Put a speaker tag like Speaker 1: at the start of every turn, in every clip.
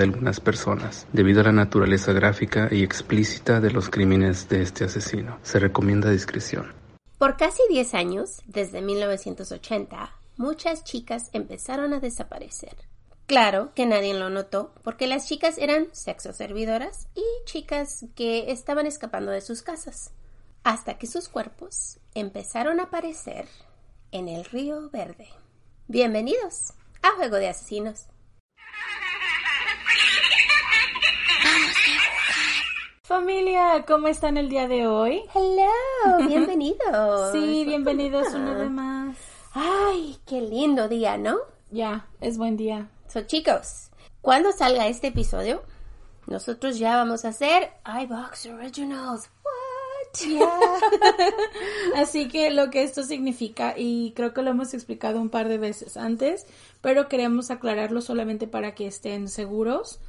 Speaker 1: de algunas personas, debido a la naturaleza gráfica y explícita de los crímenes de este asesino. Se recomienda discreción.
Speaker 2: Por casi 10 años, desde 1980, muchas chicas empezaron a desaparecer. Claro que nadie lo notó porque las chicas eran sexo servidoras y chicas que estaban escapando de sus casas. Hasta que sus cuerpos empezaron a aparecer en el río Verde. Bienvenidos a Juego de Asesinos.
Speaker 3: Familia, ¿cómo están el día de hoy?
Speaker 2: Hello, bienvenidos.
Speaker 3: Sí, bienvenidos una vez más.
Speaker 2: Ay, qué lindo día, ¿no?
Speaker 3: Ya, es buen día.
Speaker 2: So, chicos, cuando salga este episodio, nosotros ya vamos a hacer iBox Originals. What?
Speaker 3: Así que lo que esto significa, y creo que lo hemos explicado un par de veces antes, pero queremos aclararlo solamente para que estén seguros.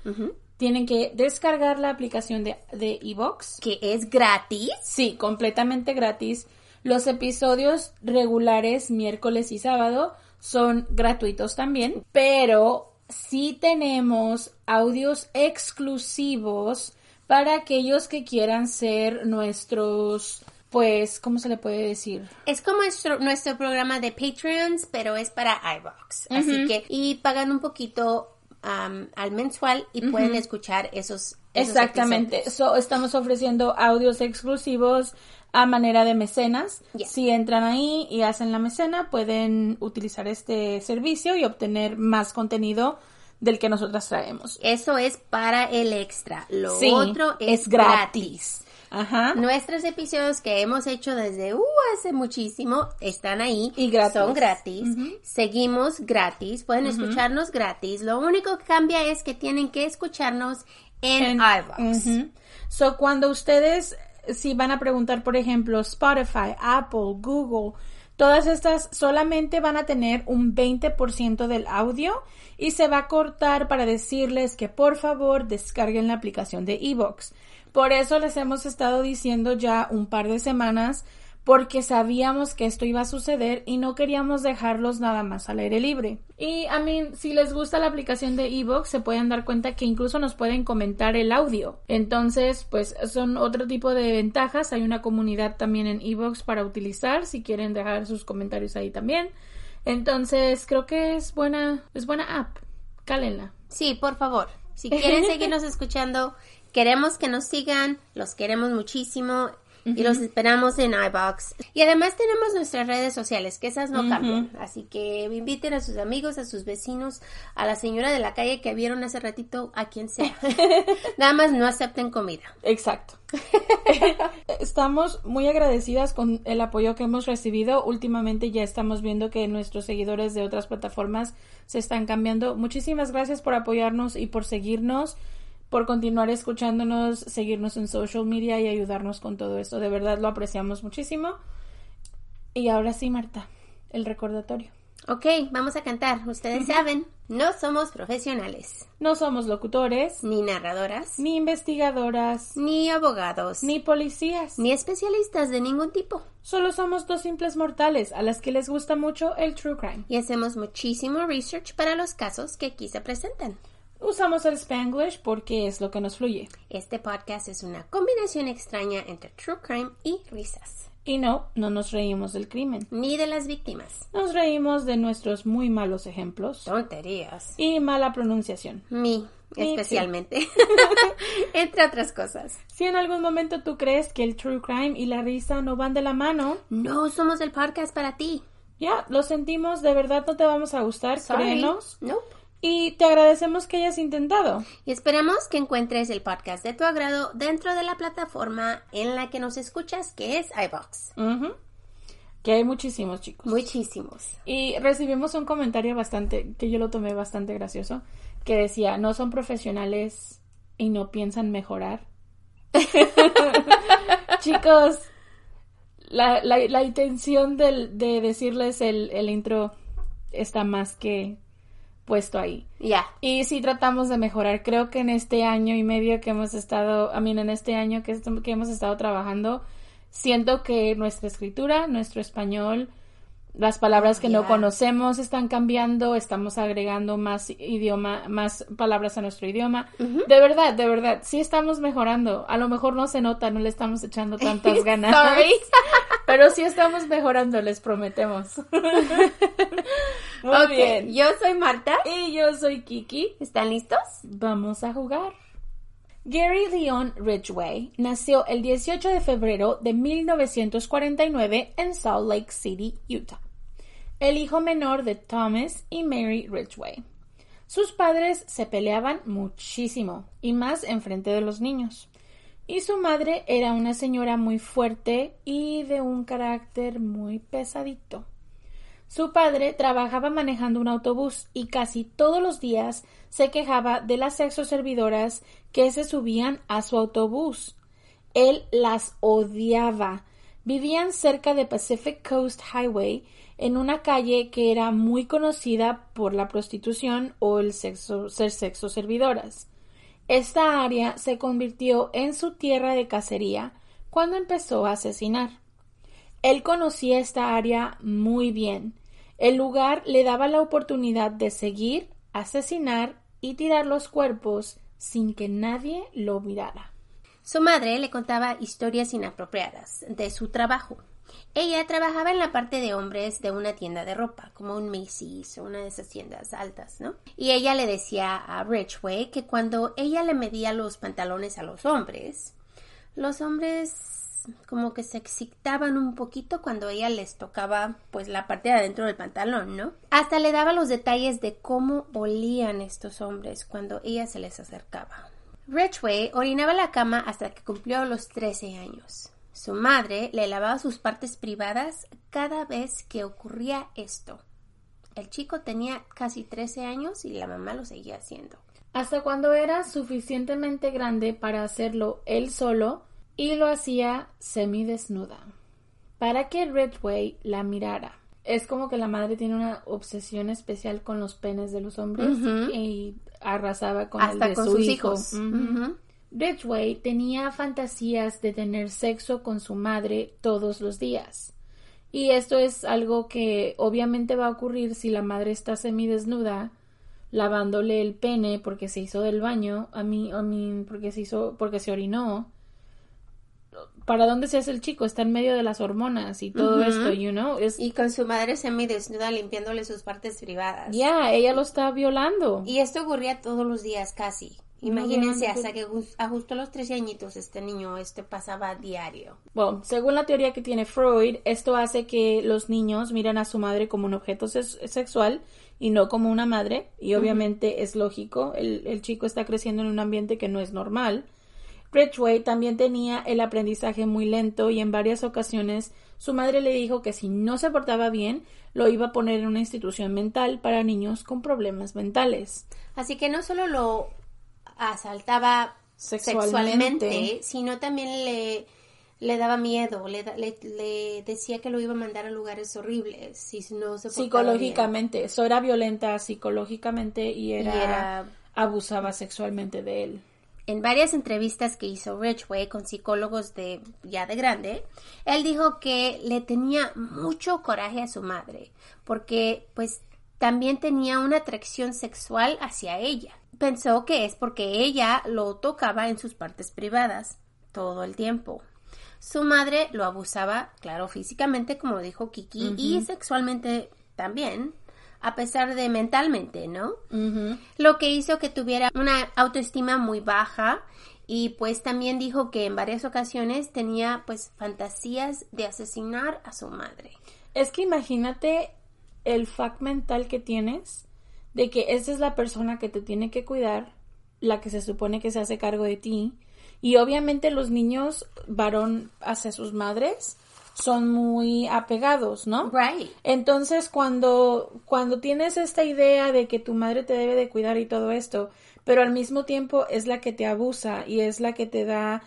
Speaker 3: Tienen que descargar la aplicación de, de Evox.
Speaker 2: Que es gratis.
Speaker 3: Sí, completamente gratis. Los episodios regulares, miércoles y sábado, son gratuitos también, pero sí tenemos audios exclusivos para aquellos que quieran ser nuestros, pues, ¿cómo se le puede decir?
Speaker 2: Es como nuestro, nuestro programa de Patreons, pero es para iBox. Así que, y pagan un poquito um, al mensual y pueden escuchar esos. esos
Speaker 3: Exactamente.
Speaker 2: episodios.
Speaker 3: So, estamos ofreciendo audios exclusivos a manera de mecenas.
Speaker 2: Yeah.
Speaker 3: Si entran ahí y hacen la mecena, pueden utilizar este servicio y obtener más contenido del que nosotras traemos.
Speaker 2: Eso es para el extra. Lo
Speaker 3: Sí,
Speaker 2: otro es,
Speaker 3: es gratis. Ajá.
Speaker 2: Nuestros episodios que hemos hecho desde uh, hace muchísimo están ahí.
Speaker 3: Y gratis.
Speaker 2: Son gratis. Seguimos gratis. Pueden escucharnos gratis. Lo único que cambia es que tienen que escucharnos en.
Speaker 3: Ujú. So, cuando ustedes, si van a preguntar, por ejemplo, Spotify, Apple, Google, todas estas solamente van a tener un 20% del audio y se va a cortar para decirles que por favor descarguen la aplicación de Evox. Por eso les hemos estado diciendo ya un par de semanas porque sabíamos que esto iba a suceder y no queríamos dejarlos nada más al aire libre. Y a mí, si les gusta la aplicación de Evox, se pueden dar cuenta que incluso nos pueden comentar el audio. Entonces, pues son otro tipo de ventajas. Hay una comunidad también en Evox para utilizar si quieren dejar sus comentarios ahí también. Entonces, creo que es buena, es buena app. Cálenla.
Speaker 2: Sí, por favor. Si quieren seguirnos escuchando, queremos que nos sigan, los queremos muchísimo y los esperamos en iBox. Y además tenemos nuestras redes sociales, que esas no cambian. Así que inviten a sus amigos, a sus vecinos, a la señora de la calle que vieron hace ratito, a quien sea. Nada más no acepten comida.
Speaker 3: Exacto. estamos muy agradecidas con el apoyo que hemos recibido. Últimamente ya estamos viendo que nuestros seguidores de otras plataformas se están cambiando. Muchísimas gracias por apoyarnos y por seguirnos, por continuar escuchándonos, seguirnos en social media y ayudarnos con todo esto. De verdad lo apreciamos muchísimo. Y ahora sí, Marta, el recordatorio.
Speaker 2: Ok, vamos a cantar. Ustedes saben, no somos profesionales,
Speaker 3: No somos locutores,
Speaker 2: ni narradoras,
Speaker 3: ni investigadoras,
Speaker 2: ni abogados,
Speaker 3: ni policías.
Speaker 2: ni especialistas de ningún tipo.
Speaker 3: Solo somos dos simples mortales a las que les gusta mucho el true crime.
Speaker 2: Y hacemos muchísimo research para los casos que aquí se presentan.
Speaker 3: Usamos el Spanglish porque es lo que nos fluye.
Speaker 2: Este podcast es una combinación extraña entre true crime y risas.
Speaker 3: Y no, no nos reímos del crimen.
Speaker 2: Ni de las víctimas.
Speaker 3: Nos reímos de nuestros muy malos ejemplos
Speaker 2: Tonterías.
Speaker 3: y mala pronunciación.
Speaker 2: Mi, especialmente. Entre otras cosas.
Speaker 3: Si en algún momento tú crees que el true crime y la risa no van de la mano,
Speaker 2: No somos el podcast para ti.
Speaker 3: ya, lo sentimos, de verdad no te vamos a gustar,
Speaker 2: Sorry.
Speaker 3: créenos.
Speaker 2: Nope.
Speaker 3: Y te agradecemos que hayas intentado.
Speaker 2: Y esperamos que encuentres el podcast de tu agrado dentro de la plataforma en la que nos escuchas, que es iBox.
Speaker 3: Que hay muchísimos chicos.
Speaker 2: Muchísimos.
Speaker 3: Y recibimos un comentario bastante, que yo lo tomé bastante gracioso, que decía, no son profesionales y no piensan mejorar. Chicos, la, la, la intención del- de decirles el, el intro está más que puesto ahí.
Speaker 2: Ya.
Speaker 3: Y sí tratamos de mejorar. Creo que en este año y medio que hemos estado, a mí en este año que, que hemos estado trabajando, siento que nuestra escritura, nuestro español, las palabras que no
Speaker 2: Ya.
Speaker 3: conocemos están cambiando, estamos agregando más idioma, más palabras a nuestro idioma. De verdad, de verdad, sí estamos mejorando. A lo mejor no se nota, no le estamos echando tantas ganas. Pero sí estamos mejorando, les prometemos. Muy bien.
Speaker 2: Yo soy Marta.
Speaker 3: Y yo soy Kiki.
Speaker 2: ¿Están listos?
Speaker 3: Vamos a jugar. Gary Leon Ridgway nació el 18 de febrero de 1949 en Salt Lake City, Utah. El hijo menor de Thomas y Mary Ridgway. Sus padres se peleaban muchísimo y más enfrente de los niños. Y su madre era una señora muy fuerte y de un carácter muy pesadito. Su padre trabajaba manejando un autobús y casi todos los días se quejaba de las sexoservidoras que se subían a su autobús. Él las odiaba. Vivían cerca de Pacific Coast Highway, en una calle que era muy conocida por la prostitución o el sexo, ser sexoservidoras. Esta área se convirtió en su tierra de cacería cuando empezó a asesinar. Él conocía esta área muy bien. El lugar le daba la oportunidad de seguir, asesinar y tirar los cuerpos sin que nadie lo mirara.
Speaker 2: Su madre le contaba historias inapropiadas de su trabajo. Ella trabajaba en la parte de hombres de una tienda de ropa, como un Macy's o una de esas tiendas altas, ¿no? Y ella le decía a Ridgway que cuando ella le medía los pantalones a los hombres, los hombres como que se excitaban un poquito cuando ella les tocaba pues la parte de adentro del pantalón, ¿no? Hasta le daba los detalles de cómo olían estos hombres cuando ella se les acercaba. Ridgway orinaba la cama hasta que cumplió los 13 años. Su madre le lavaba sus partes privadas cada vez que ocurría esto. El chico tenía casi 13 años y la mamá lo seguía haciendo.
Speaker 3: Hasta cuando era suficientemente grande para hacerlo él solo y lo hacía semidesnuda, para que Ridgway la mirara. Es como que la madre tiene una obsesión especial con los penes de los hombres y arrasaba con el
Speaker 2: Hasta
Speaker 3: de
Speaker 2: con
Speaker 3: su
Speaker 2: sus
Speaker 3: hijo.
Speaker 2: hijos.
Speaker 3: Ridgway tenía fantasías de tener sexo con su madre todos los días. Y esto es algo que obviamente va a ocurrir si la madre está semidesnuda, lavándole el pene porque se hizo del baño, a mí, a mí, porque se hizo, porque se orinó. ¿Para dónde se hace el chico? Está en medio de las hormonas y todo esto, you know? Es,
Speaker 2: Y con su madre semidesnuda limpiándole sus partes privadas.
Speaker 3: ya, ella lo está violando.
Speaker 2: Y esto ocurría todos los días casi. Imagínense,
Speaker 3: No,
Speaker 2: hasta que a justo los 13 añitos este niño este pasaba diario.
Speaker 3: Bueno, según la teoría que tiene Freud, esto hace que los niños miren a su madre como un objeto ses- sexual y no como una madre. Y obviamente es lógico, el, el chico está creciendo en un ambiente que no es normal. Ridgway también tenía el aprendizaje muy lento y en varias ocasiones su madre le dijo que si no se portaba bien, lo iba a poner en una institución mental para niños con problemas mentales.
Speaker 2: Así que no solo lo asaltaba
Speaker 3: Sexualmente.
Speaker 2: sexualmente, sino también le, le daba miedo, le, le, le decía que lo iba a mandar a lugares horribles si no se portaba
Speaker 3: Psicológicamente, eso era violenta psicológicamente y era,
Speaker 2: Y era-
Speaker 3: abusaba sexualmente de él.
Speaker 2: En varias entrevistas que hizo Ridgway con psicólogos de ya de grande, él dijo que le tenía mucho coraje a su madre, porque pues también tenía una atracción sexual hacia ella. Pensó que es porque ella lo tocaba en sus partes privadas todo el tiempo. Su madre lo abusaba, claro, físicamente, como dijo Kiki, y sexualmente también, a pesar de mentalmente, ¿no? Lo que hizo que tuviera una autoestima muy baja y pues también dijo que en varias ocasiones tenía pues fantasías de asesinar a su madre.
Speaker 3: Es que imagínate el fact mental que tienes de que esa es la persona que te tiene que cuidar, la que se supone que se hace cargo de ti. Y obviamente los niños varón hacia sus madres son muy apegados, ¿no?
Speaker 2: Right.
Speaker 3: Entonces, cuando, cuando tienes esta idea de que tu madre te debe de cuidar y todo esto, pero al mismo tiempo es la que te abusa y es la que te da...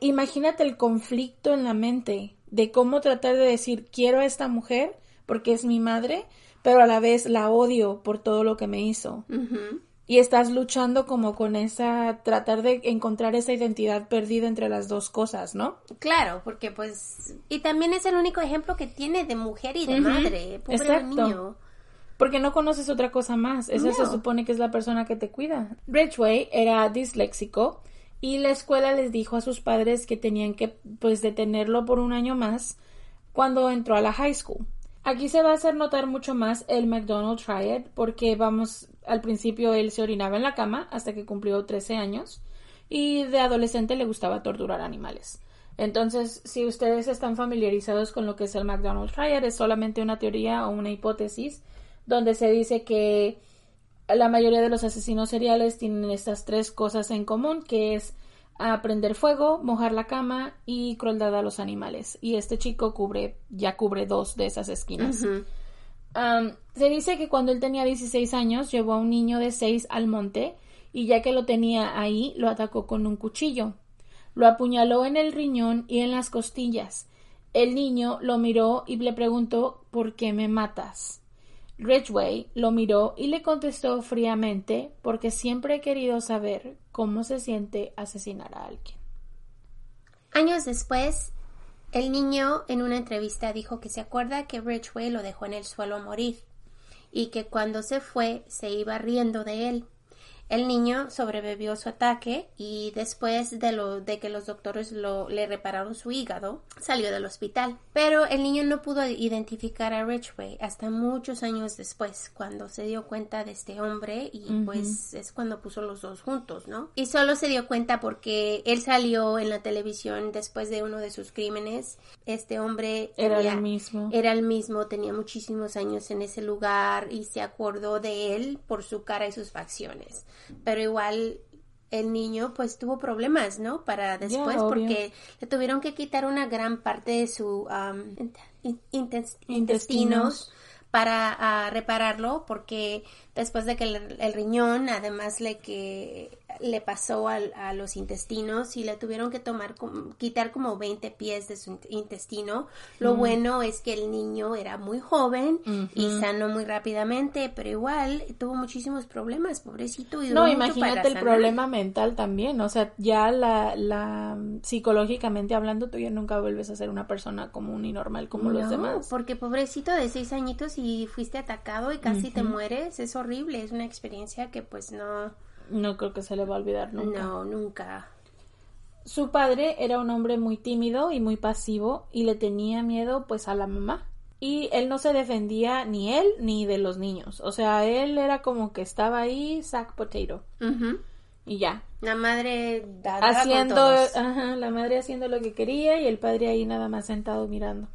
Speaker 3: Imagínate el conflicto en la mente de cómo tratar de decir quiero a esta mujer porque es mi madre, pero a la vez la odio por todo lo que me hizo.
Speaker 2: Ujú.
Speaker 3: Y estás luchando como con esa, tratar de encontrar esa identidad perdida entre las dos cosas, ¿no?
Speaker 2: Claro, porque pues... Y también es el único ejemplo que tiene de mujer y de madre. Pobre
Speaker 3: Exacto.
Speaker 2: niño.
Speaker 3: Porque no conoces otra cosa más. Esa se supone que es la persona que te cuida. Ridgway era disléxico y la escuela les dijo a sus padres que tenían que pues detenerlo por un año más cuando entró a la high school. Aquí se va a hacer notar mucho más el McDonald Triad porque vamos, al principio él se orinaba en la cama hasta que cumplió 13 años y de adolescente le gustaba torturar animales. Entonces, si ustedes están familiarizados con lo que es el McDonald Triad, es solamente una teoría o una hipótesis donde se dice que la mayoría de los asesinos seriales tienen estas tres cosas en común, que es a prender fuego, mojar la cama y crueldad a los animales. Y este chico cubre, ya cubre dos de esas esquinas. Se dice que cuando él tenía 16 años llevó a un niño de 6 al monte y ya que lo tenía ahí lo atacó con un cuchillo. Lo apuñaló en el riñón y en las costillas. El niño lo miró y le preguntó ¿por qué me matas? Ridgway lo miró y le contestó fríamente porque siempre he querido saber cómo se siente asesinar a alguien.
Speaker 2: Años después, el niño en una entrevista dijo que se acuerda que Ridgway lo dejó en el suelo a morir y que cuando se fue se iba riendo de él. El niño sobrevivió su ataque y después de lo de que los doctores lo, le repararon su hígado, salió del hospital. Pero el niño no pudo identificar a Ridgway hasta muchos años después, cuando se dio cuenta de este hombre y pues es cuando puso los dos juntos, ¿no? Y solo se dio cuenta porque él salió en la televisión después de uno de sus crímenes. Este hombre
Speaker 3: Era
Speaker 2: tenía-
Speaker 3: el mismo.
Speaker 2: era el mismo, tenía muchísimos años en ese lugar y se acordó de él por su cara y sus facciones. Pero igual el niño pues tuvo problemas, ¿no? Para después porque le tuvieron que quitar una gran parte de su um, int- in- intes-
Speaker 3: Intestinos.
Speaker 2: intestinos para ah, repararlo porque después de que el, el riñón además le que le pasó al- a los intestinos y le tuvieron que tomar quitar como 20 pies de su int- intestino lo bueno es que el niño era muy joven y sanó muy rápidamente pero igual tuvo muchísimos problemas pobrecito y
Speaker 3: No, imagínate el
Speaker 2: sanar.
Speaker 3: problema mental también, o sea, ya la, la psicológicamente hablando, tú ya nunca vuelves a ser una persona común y normal como los demás.
Speaker 2: porque pobrecito de seis añitos y fuiste atacado y casi te mueres, es horrible, es una experiencia que pues no,
Speaker 3: No creo que se le va a olvidar nunca.
Speaker 2: no, nunca.
Speaker 3: Su padre era un hombre muy tímido y muy pasivo y le tenía miedo pues a la mamá. Y él no se defendía ni él ni de los niños. O sea, él era como que estaba ahí, sack potato. Y ya.
Speaker 2: La madre con
Speaker 3: Haciendo,
Speaker 2: todos.
Speaker 3: ajá, la madre haciendo lo que quería y el padre ahí nada más sentado mirando.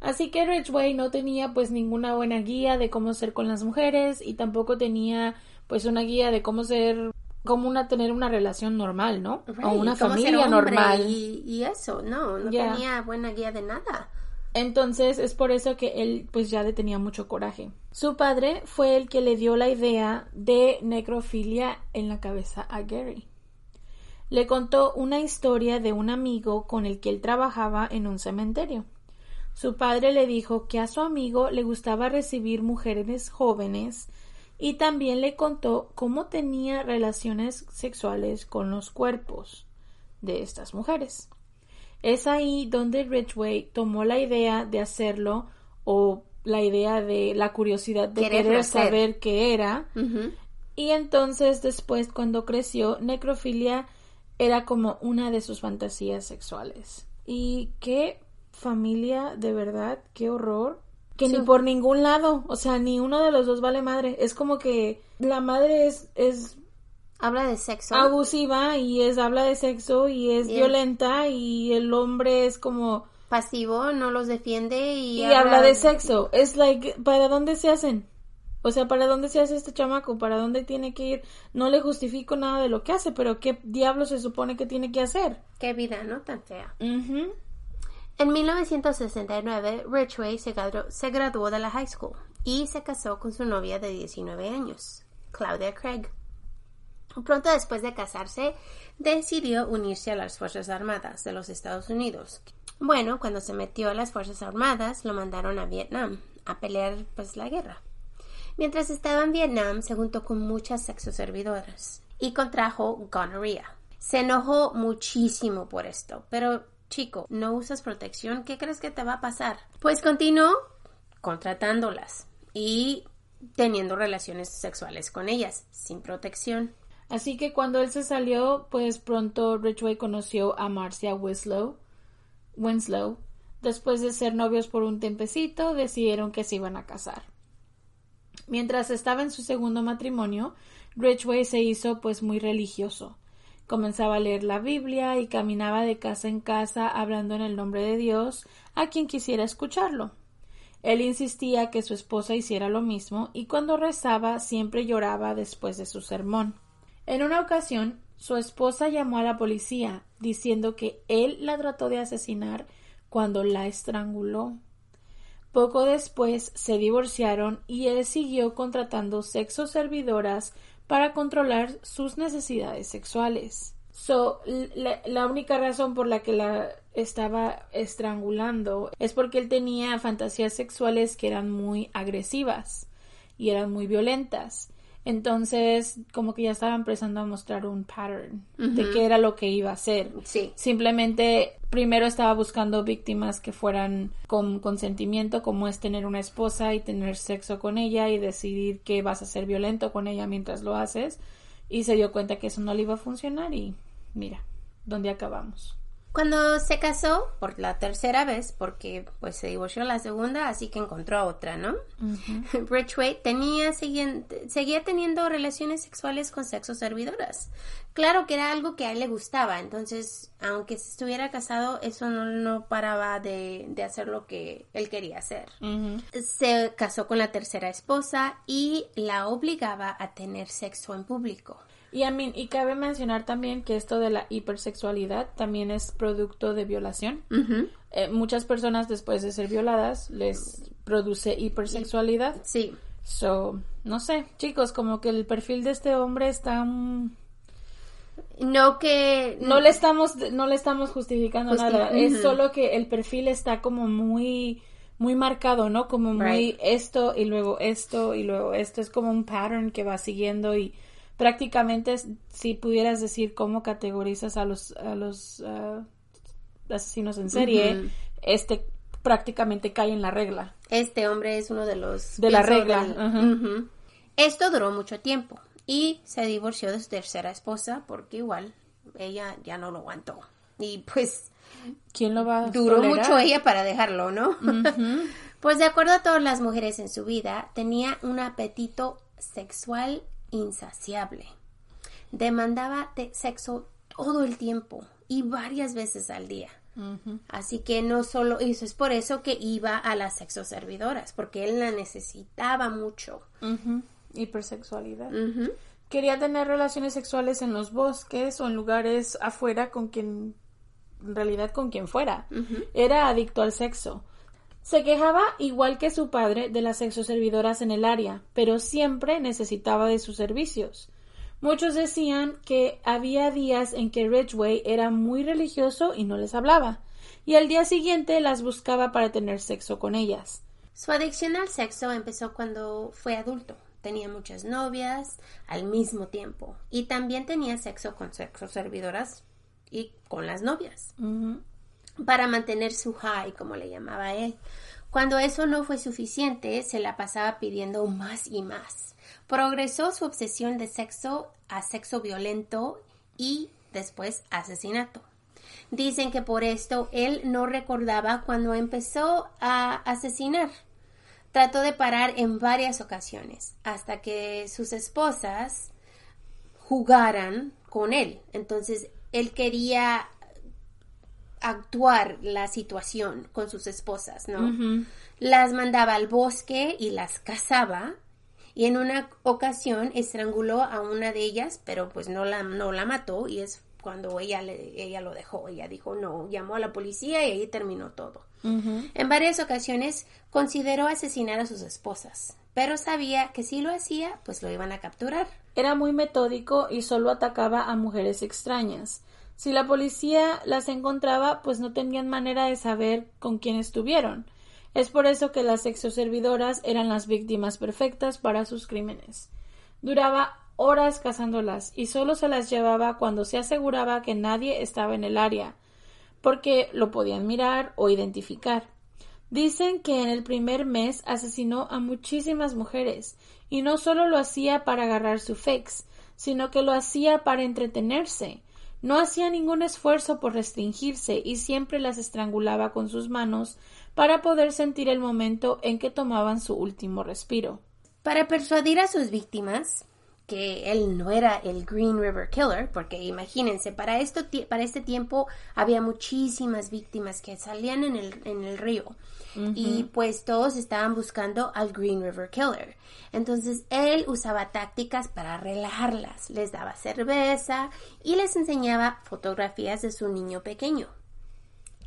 Speaker 3: Así que Ridgway no tenía pues ninguna buena guía de cómo ser con las mujeres y tampoco tenía pues una guía de cómo ser, cómo una, tener una relación normal, ¿no?
Speaker 2: Right,
Speaker 3: O una familia normal.
Speaker 2: Y, y eso, no, no tenía buena guía de nada.
Speaker 3: Entonces es por eso que él pues ya le tenía mucho coraje. Su padre fue el que le dio la idea de necrofilia en la cabeza a Gary. Le contó una historia de un amigo con el que él trabajaba en un cementerio. Su padre le dijo que a su amigo le gustaba recibir mujeres jóvenes y también le contó cómo tenía relaciones sexuales con los cuerpos de estas mujeres. Es ahí donde Ridgway tomó la idea de hacerlo o la idea de la curiosidad de querer saber qué era. Y entonces después cuando creció, necrofilia era como una de sus fantasías sexuales. Y qué familia, de verdad, qué horror. Que ni por ningún lado, o sea, ni uno de los dos vale madre. Es como que la madre es, es
Speaker 2: Habla de sexo.
Speaker 3: abusiva y es habla de sexo y es violenta y el hombre es como
Speaker 2: pasivo, no los defiende y,
Speaker 3: y habla de sexo. Es like, ¿para dónde se hacen? O sea, ¿para dónde se hace este chamaco? ¿Para dónde tiene que ir? No le justifico nada de lo que hace, pero ¿qué diablo se supone que tiene que hacer?
Speaker 2: Qué vida, ¿no? Tan fea.
Speaker 3: Ujú.
Speaker 2: En 1969, Ridgway se graduó, se graduó de la high school y se casó con su novia de 19 años, Claudia Craig. Pronto después de casarse, decidió unirse a las Fuerzas Armadas de los Estados Unidos. Bueno, cuando se metió a las Fuerzas Armadas, lo mandaron a Vietnam a pelear pues la guerra. Mientras estaba en Vietnam, se juntó con muchas sexoservidoras y contrajo gonorrea. Se enojó muchísimo por esto, pero chico, no usas protección, ¿qué crees que te va a pasar? Pues continuó contratándolas y teniendo relaciones sexuales con ellas sin protección.
Speaker 3: Así que cuando él se salió, pues pronto Ridgway conoció a Marcia Winslow. Winslow. Después de ser novios por un tempecito, decidieron que se iban a casar. Mientras estaba en su segundo matrimonio, Ridgway se hizo pues muy religioso. Comenzaba a leer la Biblia y caminaba de casa en casa hablando en el nombre de Dios a quien quisiera escucharlo. Él insistía que su esposa hiciera lo mismo y cuando rezaba siempre lloraba después de su sermón. En una ocasión, su esposa llamó a la policía diciendo que él la trató de asesinar cuando la estranguló. Poco después se divorciaron y él siguió contratando sexo servidoras para controlar sus necesidades sexuales. So, la, la única razón por la que la estaba estrangulando es porque él tenía fantasías sexuales que eran muy agresivas y eran muy violentas. Entonces, como que ya estaba empezando a mostrar un pattern de qué era lo que iba a hacer.
Speaker 2: Sí.
Speaker 3: Simplemente, primero estaba buscando víctimas que fueran con consentimiento, como es tener una esposa y tener sexo con ella y decidir que vas a ser violento con ella mientras lo haces. Y se dio cuenta que eso no le iba a funcionar y mira, ¿dónde acabamos?
Speaker 2: Cuando se casó por la tercera vez, porque pues se divorció la segunda, así que encontró a otra, ¿no? Ridgway tenía, seguía, seguía teniendo relaciones sexuales con sexo servidoras. Claro que era algo que a él le gustaba, entonces, aunque estuviera casado, eso no, no paraba de, de hacer lo que él quería hacer. Se casó con la tercera esposa y la obligaba a tener sexo en público.
Speaker 3: Y, a mí, y cabe mencionar también que esto de la hipersexualidad también es producto de violación. Eh, muchas personas después de ser violadas les produce hipersexualidad.
Speaker 2: Sí.
Speaker 3: So, no sé, chicos, como que el perfil de este hombre está
Speaker 2: No que...
Speaker 3: no le estamos no le estamos justificando
Speaker 2: Justi-
Speaker 3: nada, es solo que el perfil está como muy muy marcado, ¿no? Como muy
Speaker 2: Right.
Speaker 3: esto y luego esto y luego esto es como un pattern que va siguiendo y prácticamente si pudieras decir cómo categorizas a los a los ah, asesinos en serie, este prácticamente cae en la regla.
Speaker 2: Este hombre es uno de los...
Speaker 3: De la regla,
Speaker 2: del-. Esto duró mucho tiempo y se divorció de su tercera esposa porque igual ella ya no lo aguantó. Y pues
Speaker 3: ¿Quién lo va a
Speaker 2: duró
Speaker 3: tolerar?
Speaker 2: mucho ella para dejarlo, ¿no? pues de acuerdo a todas las mujeres en su vida, tenía un apetito sexual insaciable. Demandaba de sexo todo el tiempo y varias veces al día. Así que no solo eso, es por eso que iba a las sexoservidoras, porque él la necesitaba mucho.
Speaker 3: Hipersexualidad. Quería tener relaciones sexuales en los bosques o en lugares afuera con quien, en realidad con quien fuera. Era adicto al sexo. Se quejaba, igual que su padre, de las sexoservidoras en el área, pero siempre necesitaba de sus servicios. Muchos decían que había días en que Ridgway era muy religioso y no les hablaba, y al día siguiente las buscaba para tener sexo con ellas.
Speaker 2: Su adicción al sexo empezó cuando fue adulto. Tenía muchas novias al mismo tiempo y también tenía sexo con sexoservidoras y con las novias para mantener su high, como le llamaba él. Cuando eso no fue suficiente, se la pasaba pidiendo más y más. Progresó su obsesión de sexo a sexo violento y después asesinato. Dicen que por esto él no recordaba cuando empezó a asesinar. Trató de parar en varias ocasiones hasta que sus esposas jugaran con él. Entonces él quería actuar la situación con sus esposas, ¿no? Las mandaba al bosque y las cazaba. Y en una ocasión estranguló a una de ellas, pero pues no la, no la mató y es cuando ella, le, ella lo dejó. Ella dijo no, llamó a la policía y ahí terminó todo. En varias ocasiones consideró asesinar a sus esposas, pero sabía que si lo hacía, pues lo iban a capturar.
Speaker 3: Era muy metódico y solo atacaba a mujeres extrañas. Si la policía las encontraba, pues no tenían manera de saber con quién estuvieron. Es por eso que las sexoservidoras eran las víctimas perfectas para sus crímenes. Duraba horas cazándolas y solo se las llevaba cuando se aseguraba que nadie estaba en el área, porque lo podían mirar o identificar. Dicen que en el primer mes asesinó a muchísimas mujeres, y no solo lo hacía para agarrar su fex, sino que lo hacía para entretenerse. No hacía ningún esfuerzo por restringirse y siempre las estrangulaba con sus manos para poder sentir el momento en que tomaban su último respiro.
Speaker 2: Para persuadir a sus víctimas, que él no era el Green River Killer, porque imagínense, para, esto, para este tiempo había muchísimas víctimas que salían en el, en el río y pues todos estaban buscando al Green River Killer. Entonces él usaba tácticas para relajarlas, les daba cerveza y les enseñaba fotografías de su niño pequeño.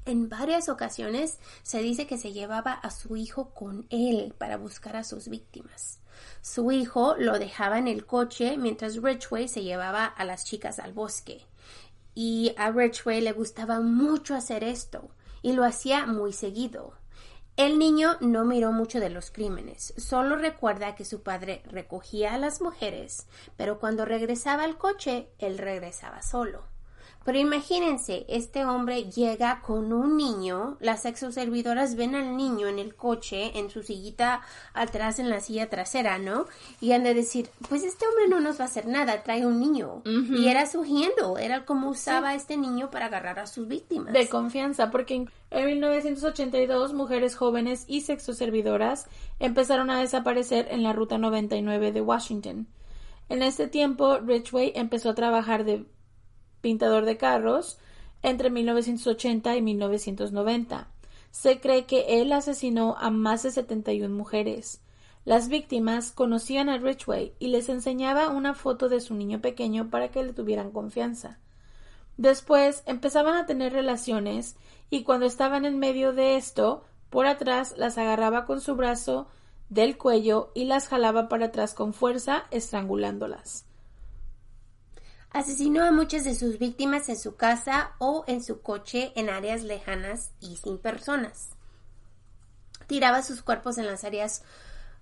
Speaker 2: En varias ocasiones se dice que se llevaba a su hijo con él para buscar a sus víctimas. Su hijo lo dejaba en el coche mientras Ridgway se llevaba a las chicas al bosque. Y a Ridgway le gustaba mucho hacer esto, y lo hacía muy seguido. El niño no miró mucho de los crímenes, solo recuerda que su padre recogía a las mujeres, pero cuando regresaba al coche, él regresaba solo. Pero imagínense, este hombre llega con un niño, las exoservidoras ven al niño en el coche, en su sillita atrás, en la silla trasera, ¿no? Y han de decir, pues este hombre no nos va a hacer nada, trae un niño. Y era su handle, era como usaba este niño para agarrar a sus víctimas.
Speaker 3: De confianza, porque en 1982 mujeres jóvenes y sexoservidoras empezaron a desaparecer en la Ruta 99 de Washington. En este tiempo, Ridgway empezó a trabajar de pintador de carros, entre 1980 y 1990. Se cree que él asesinó a más de 71 mujeres. Las víctimas conocían a Ridgway y les enseñaba una foto de su niño pequeño para que le tuvieran confianza. Después empezaban a tener relaciones y cuando estaban en medio de esto, por atrás las agarraba con su brazo del cuello y las jalaba para atrás con fuerza, estrangulándolas.
Speaker 2: Asesinó a muchas de sus víctimas en su casa o en su coche en áreas lejanas y sin personas. Tiraba sus cuerpos en las áreas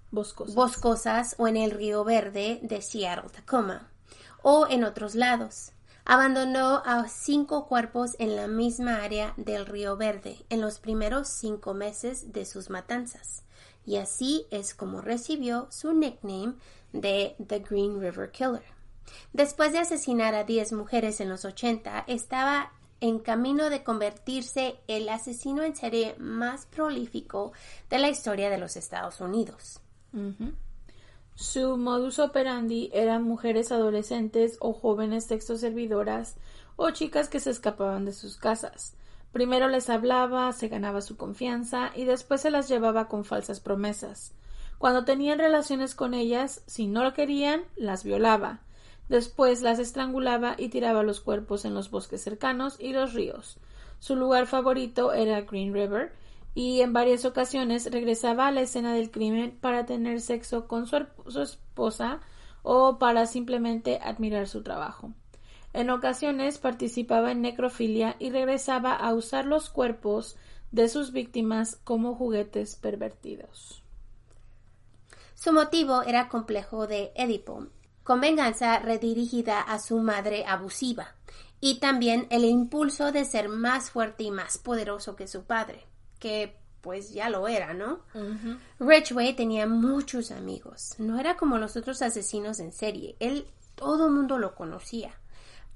Speaker 3: Boscosas.
Speaker 2: boscosas o en el río Verde de Seattle, Tacoma, o en otros lados. Abandonó a cinco cuerpos en la misma área del río Verde en los primeros cinco meses de sus matanzas, y así es como recibió su nickname de The Green River Killer. Después de asesinar a 10 mujeres en los 80, estaba en camino de convertirse el asesino en serie más prolífico de la historia de los Estados Unidos.
Speaker 3: Su modus operandi eran mujeres adolescentes o jóvenes servidoras o chicas que se escapaban de sus casas. Primero les hablaba, se ganaba su confianza y después se las llevaba con falsas promesas. Cuando tenían relaciones con ellas, si no lo querían, las violaba. Después las estrangulaba y tiraba los cuerpos en los bosques cercanos y los ríos. Su lugar favorito era Green River, y en varias ocasiones regresaba a la escena del crimen para tener sexo con su, esposa o para simplemente admirar su trabajo. En ocasiones participaba en necrofilia y regresaba a usar los cuerpos de sus víctimas como juguetes pervertidos.
Speaker 2: Su motivo era complejo de Edipo con venganza redirigida a su madre abusiva, y también el impulso de ser más fuerte y más poderoso que su padre, que pues ya lo era, ¿no? Ridgway tenía muchos amigos, no era como los otros asesinos en serie, él todo el mundo lo conocía,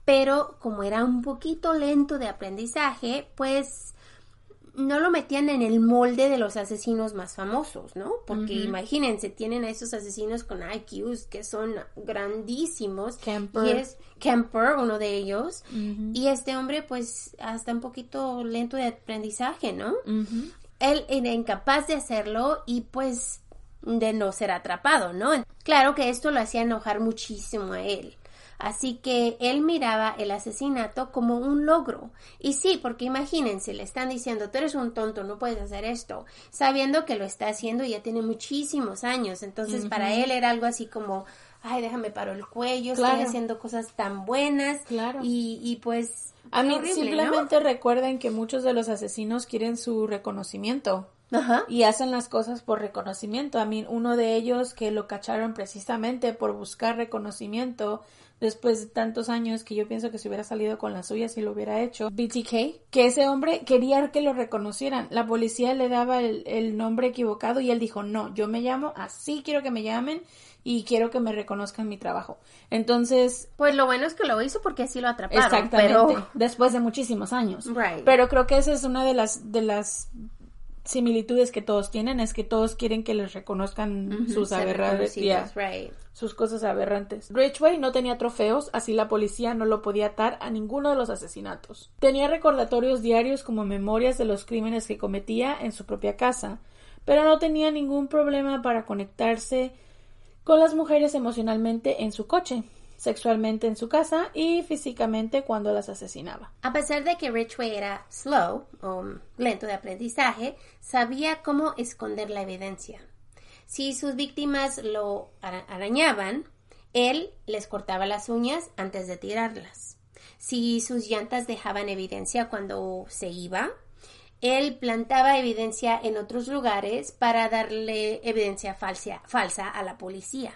Speaker 2: pero como era un poquito lento de aprendizaje, pues no lo metían en el molde de los asesinos más famosos, ¿no? Porque imagínense, tienen a esos asesinos con IQs que son grandísimos.
Speaker 3: Kemper.
Speaker 2: Y es Kemper, uno de ellos. Y este hombre, pues, hasta un poquito lento de aprendizaje, ¿no? Él era incapaz de hacerlo y pues de no ser atrapado, ¿no? Claro que esto lo hacía enojar muchísimo a él. Así que él miraba el asesinato como un logro. Y sí, porque imagínense, le están diciendo, tú eres un tonto, no puedes hacer esto, sabiendo que lo está haciendo y ya tiene muchísimos años. Entonces, para él era algo así como, ay, déjame paro el cuello,
Speaker 3: Claro.
Speaker 2: estoy haciendo cosas tan buenas.
Speaker 3: Claro.
Speaker 2: Y, y pues...
Speaker 3: A mí
Speaker 2: horrible, ¿no?
Speaker 3: simplemente recuerden que muchos de los asesinos quieren su reconocimiento
Speaker 2: Ajá.
Speaker 3: y hacen las cosas por reconocimiento. A mí uno de ellos que lo cacharon precisamente por buscar reconocimiento después de tantos años que yo pienso que si hubiera salido con la suya si lo hubiera hecho. BTK, que ese hombre quería que lo reconocieran. La policía le daba el, el nombre equivocado y él dijo, no, yo me llamo así, quiero que me llamen y quiero que me reconozcan mi trabajo. Entonces,
Speaker 2: Pues lo bueno es que lo hizo porque así lo atraparon.
Speaker 3: Exactamente.
Speaker 2: Pero...
Speaker 3: Después de muchísimos años.
Speaker 2: Right.
Speaker 3: Pero creo que esa es una de las de las similitudes que todos tienen, es que todos quieren que les reconozcan sus aberrantes,
Speaker 2: reconocidos,
Speaker 3: yeah,
Speaker 2: right.
Speaker 3: sus cosas aberrantes. Ridgway no tenía trofeos, así la policía no lo podía atar a ninguno de los asesinatos. Tenía recordatorios diarios como memorias de los crímenes que cometía en su propia casa, pero no tenía ningún problema para conectarse con las mujeres emocionalmente en su coche, sexualmente en su casa y físicamente cuando las asesinaba.
Speaker 2: A pesar de que Ridgway era slow o lento de aprendizaje, sabía cómo esconder la evidencia. Si sus víctimas lo ara- arañaban, él les cortaba las uñas antes de tirarlas. Si sus llantas dejaban evidencia cuando se iba, él plantaba evidencia en otros lugares para darle evidencia falsa, falsa a la policía.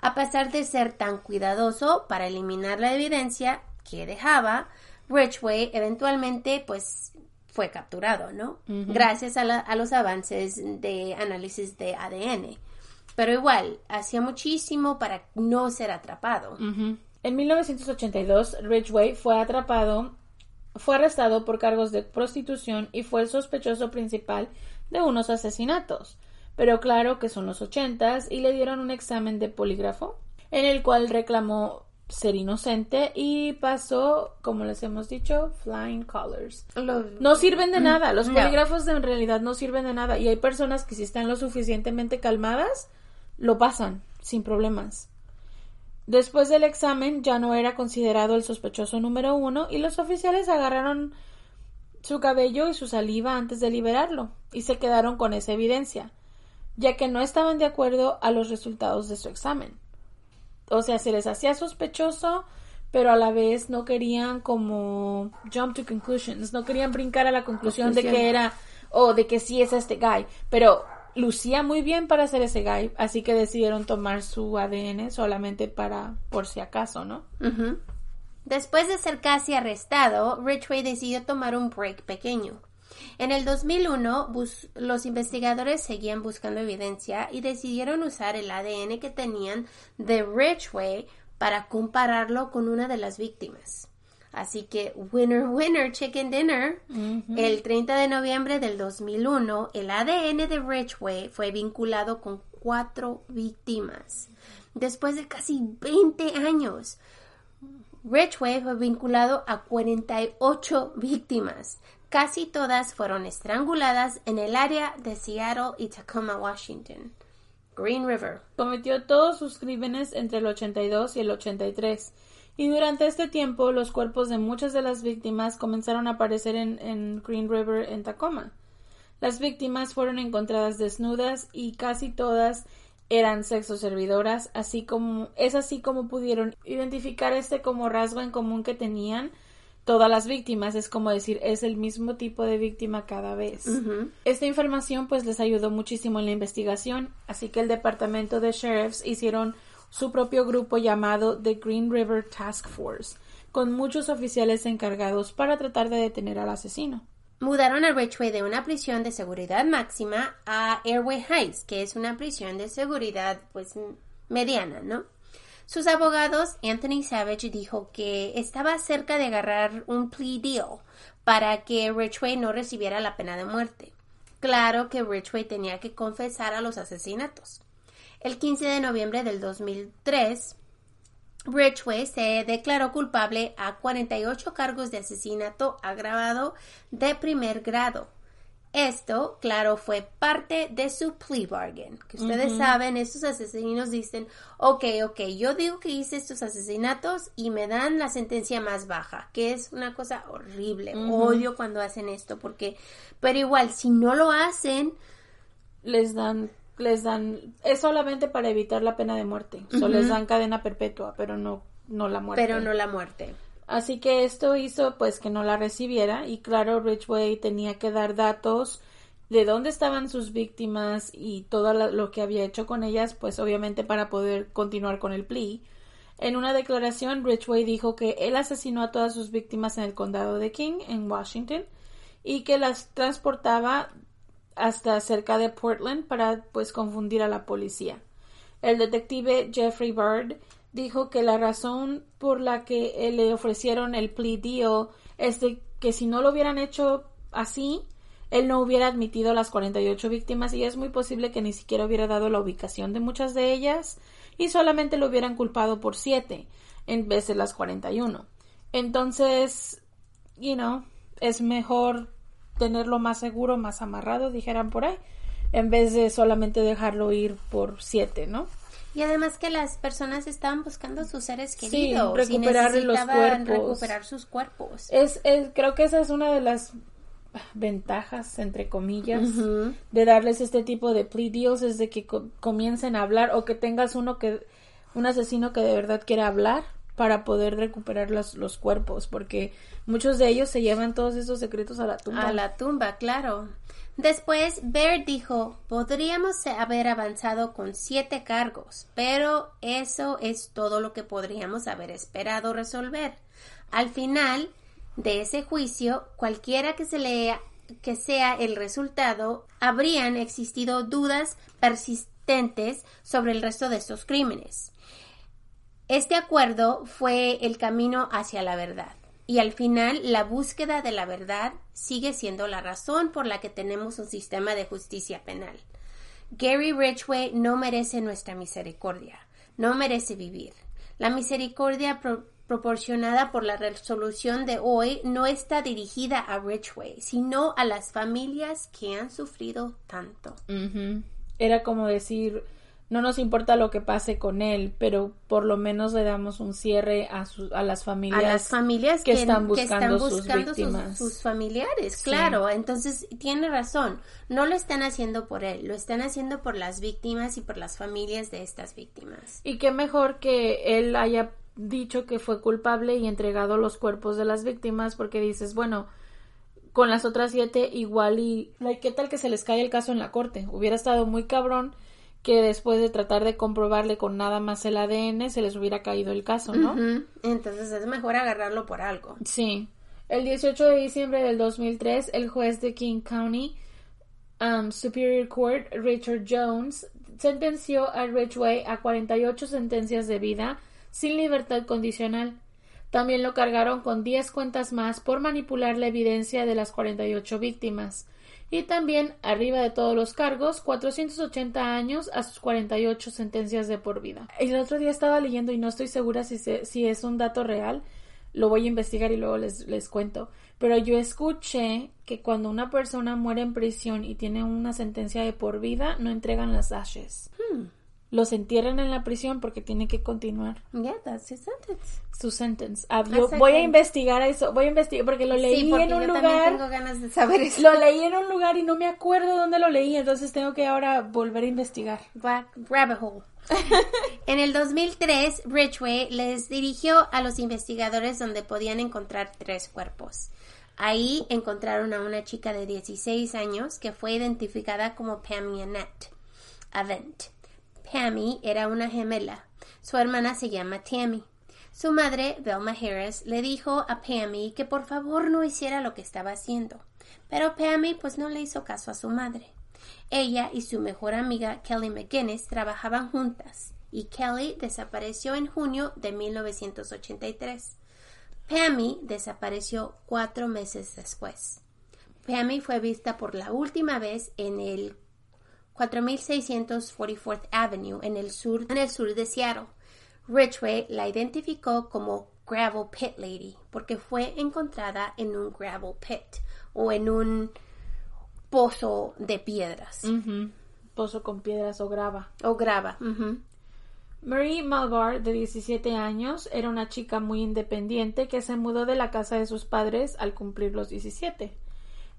Speaker 2: A pesar de ser tan cuidadoso para eliminar la evidencia que dejaba, Ridgway eventualmente pues fue capturado, ¿no? Gracias a, la- a los avances de análisis de ADN. Pero igual, hacía muchísimo para no ser atrapado.
Speaker 3: En 1982, Ridgway fue atrapado, fue arrestado por cargos de prostitución y fue el sospechoso principal de unos asesinatos. Pero claro que son los ochentas y le dieron un examen de polígrafo en el cual reclamó ser inocente y pasó, como les hemos dicho, flying colors. No sirven de nada, los
Speaker 2: No.
Speaker 3: polígrafos en realidad no sirven de nada y hay personas que si están lo suficientemente calmadas, lo pasan sin problemas. Después del examen ya no era considerado el sospechoso número uno y los oficiales agarraron su cabello y su saliva antes de liberarlo y se quedaron con esa evidencia, ya que no estaban de acuerdo a los resultados de su examen. O sea, se les hacía sospechoso, pero a la vez no querían como jump to conclusions, no querían brincar a la conclusión de que era o de que sí es este guy, pero lucía muy bien para ser ese guy, así que decidieron tomar su ADN solamente para por si acaso, ¿no?
Speaker 2: Después de ser casi arrestado, Ridgway decidió tomar un break pequeño. En el 2001, bus- los investigadores seguían buscando evidencia y decidieron usar el ADN que tenían de Ridgway para compararlo con una de las víctimas. Así que, winner, winner, chicken dinner. El 30 de noviembre del 2001, el ADN de Ridgway fue vinculado con cuatro víctimas. Después de casi 20 años, Ridgway fue vinculado a 48 víctimas. Casi todas fueron estranguladas en el área de Seattle y Tacoma, Washington. Green River.
Speaker 3: Cometió todos sus crímenes entre el 82 y el 83. Y durante este tiempo, los cuerpos de muchas de las víctimas comenzaron a aparecer en, en Green River, en Tacoma. Las víctimas fueron encontradas desnudas y casi todas eran sexoservidoras, así como es así como pudieron identificar este como rasgo en común que tenían todas las víctimas, es como decir, es el mismo tipo de víctima cada vez. Esta información pues les ayudó muchísimo en la investigación, así que el departamento de sheriffs hicieron su propio grupo llamado The Green River Task Force, con muchos oficiales encargados para tratar de detener al asesino.
Speaker 2: Mudaron a Ridgway de una prisión de seguridad máxima a Airway Heights, que es una prisión de seguridad pues mediana, ¿no? Sus abogados, Anthony Savage dijo que estaba cerca de agarrar un plea deal para que Ridgway no recibiera la pena de muerte. Claro que Ridgway tenía que confesar a los asesinatos. El 15 de noviembre del 2003, Ridgway se declaró culpable a 48 cargos de asesinato agravado de primer grado. Esto, claro, fue parte de su plea bargain. Que ustedes saben, estos asesinos dicen, ok, ok, yo digo que hice estos asesinatos y me dan la sentencia más baja, que es una cosa horrible. Odio cuando hacen esto, porque, pero igual, si no lo hacen,
Speaker 3: Les dan, les dan, es solamente para evitar la pena de muerte. So, les dan cadena perpetua, pero no, no la muerte.
Speaker 2: pero no la muerte.
Speaker 3: Así que esto hizo pues que no la recibiera y claro, Ridgway tenía que dar datos de dónde estaban sus víctimas y todo lo que había hecho con ellas, pues obviamente para poder continuar con el plea. En una declaración, Ridgway dijo que él asesinó a todas sus víctimas en el condado de King, en Washington, y que las transportaba hasta cerca de Portland para pues confundir a la policía. El detective Jeffrey Bird dijo que la razón por la que le ofrecieron el plea deal es de que si no lo hubieran hecho así, él no hubiera admitido las 48 víctimas y es muy posible que ni siquiera hubiera dado la ubicación de muchas de ellas y solamente lo hubieran culpado por 7 en vez de las 41. Entonces, you know, es mejor tenerlo más seguro, más amarrado, dijeran por ahí, en vez de solamente dejarlo ir por 7, ¿no?
Speaker 2: Y además que las personas estaban buscando sus seres
Speaker 3: Sí,
Speaker 2: queridos. y
Speaker 3: recuperar los
Speaker 2: necesitaban
Speaker 3: cuerpos.
Speaker 2: recuperar sus cuerpos.
Speaker 3: Es, es- creo que esa es una de las ventajas, entre comillas, de darles este tipo de plea deals, es de que co- comiencen a hablar o que tengas uno que, un asesino que de verdad quiera hablar para poder recuperar los, los cuerpos, porque muchos de ellos se llevan todos esos secretos a la tumba.
Speaker 2: A la tumba, claro. Después, Baird dijo, podríamos haber avanzado con siete cargos, pero eso es todo lo que podríamos haber esperado resolver. Al final de ese juicio, cualquiera que se lea que sea el resultado, habrían existido dudas persistentes sobre el resto de estos crímenes. Este acuerdo fue el camino hacia la verdad. Y al final, la búsqueda de la verdad sigue siendo la razón por la que tenemos un sistema de justicia penal. Gary Ridgway no merece nuestra misericordia, no merece vivir. La misericordia pro- proporcionada por la resolución de hoy no está dirigida a Ridgway, sino a las familias que han sufrido tanto.
Speaker 3: Era como decir, no nos importa lo que pase con él, pero por lo menos le damos un cierre a, su- a las familias.
Speaker 2: a las familias
Speaker 3: que
Speaker 2: que,
Speaker 3: están
Speaker 2: que están
Speaker 3: buscando sus
Speaker 2: buscando sus,
Speaker 3: víctimas.
Speaker 2: sus familiares, claro. Entonces, tiene razón. No lo están haciendo por él, lo están haciendo por las víctimas y por las familias de estas víctimas.
Speaker 3: Y qué mejor que él haya dicho que fue culpable y entregado los cuerpos de las víctimas, porque dices, bueno, con las otras siete igual y... like, ¿Qué tal que se les cae el caso en la corte? Hubiera estado muy cabrón que después de tratar de comprobarle con nada más el ADN se les hubiera caído el caso, ¿no?
Speaker 2: Entonces, es mejor agarrarlo por algo.
Speaker 3: Sí. El 18 de diciembre del 2003, el juez de King County um, Superior Court, Richard Jones, sentenció a Ridgway a 48 sentencias de vida sin libertad condicional. También lo cargaron con 10 cuentas más por manipular la evidencia de las 48 víctimas. Y también, arriba de todos los cargos, 480 años a sus 48 sentencias de por vida. El otro día estaba leyendo y no estoy segura si, se- si es un dato real. Lo voy a investigar y luego les, les cuento. Pero yo escuché que cuando una persona muere en prisión y tiene una sentencia de por vida, no entregan las ashes. Los entierran en la prisión porque tiene que continuar
Speaker 2: Yeah, that's his sentence.
Speaker 3: su sentence. Ah, yo voy a investigar eso, voy a investigar porque lo leí
Speaker 2: sí, porque
Speaker 3: en un
Speaker 2: yo
Speaker 3: lugar.
Speaker 2: tengo ganas de saber eso.
Speaker 3: Lo leí en un lugar y no me acuerdo dónde lo leí, entonces tengo que ahora volver a investigar.
Speaker 2: Black Rabbit Hole. en el 2003, Ridgway les dirigió a los investigadores donde podían encontrar tres cuerpos. Ahí encontraron a una chica de 16 años que fue identificada como Pammy Annette Avent. Pammy era una gemela. Su hermana se llama Tammy. Su madre, Velma Harris, le dijo a Pammy que por favor no hiciera lo que estaba haciendo. Pero Pammy pues no le hizo caso a su madre. Ella y su mejor amiga Kelly McGuinness trabajaban juntas y Kelly desapareció en junio de 1983. Pammy desapareció cuatro meses después. Pammy fue vista por la última vez en el 4644th Avenue en el sur, en el sur de Seattle. Ridgway la identificó como Gravel Pit Lady porque fue encontrada en un gravel pit o en un pozo de piedras.
Speaker 3: Pozo con piedras o grava.
Speaker 2: o grava.
Speaker 3: Marie Malvar, de 17 años, era una chica muy independiente que se mudó de la casa de sus padres al cumplir los 17.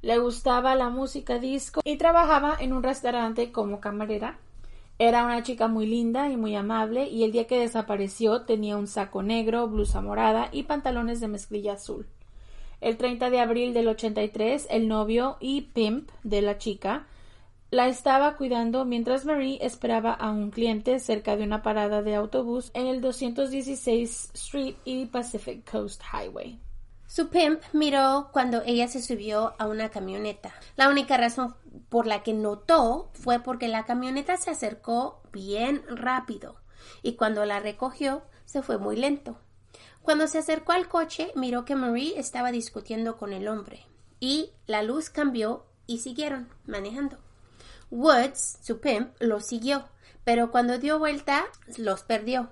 Speaker 3: Le gustaba la música disco y trabajaba en un restaurante como camarera. Era una chica muy linda y muy amable y el día que desapareció tenía un saco negro, blusa morada y pantalones de mezclilla azul. El 30 de abril del 83, el novio y pimp de la chica la estaba cuidando mientras Marie esperaba a un cliente cerca de una parada de autobús en el 216 Street y Pacific Coast Highway.
Speaker 2: Su pimp miró cuando ella se subió a una camioneta. La única razón por la que notó fue porque la camioneta se acercó bien rápido y cuando la recogió se fue muy lento. Cuando se acercó al coche miró que Marie estaba discutiendo con el hombre y la luz cambió y siguieron manejando. Woods, su pimp, los siguió, pero cuando dio vuelta los perdió.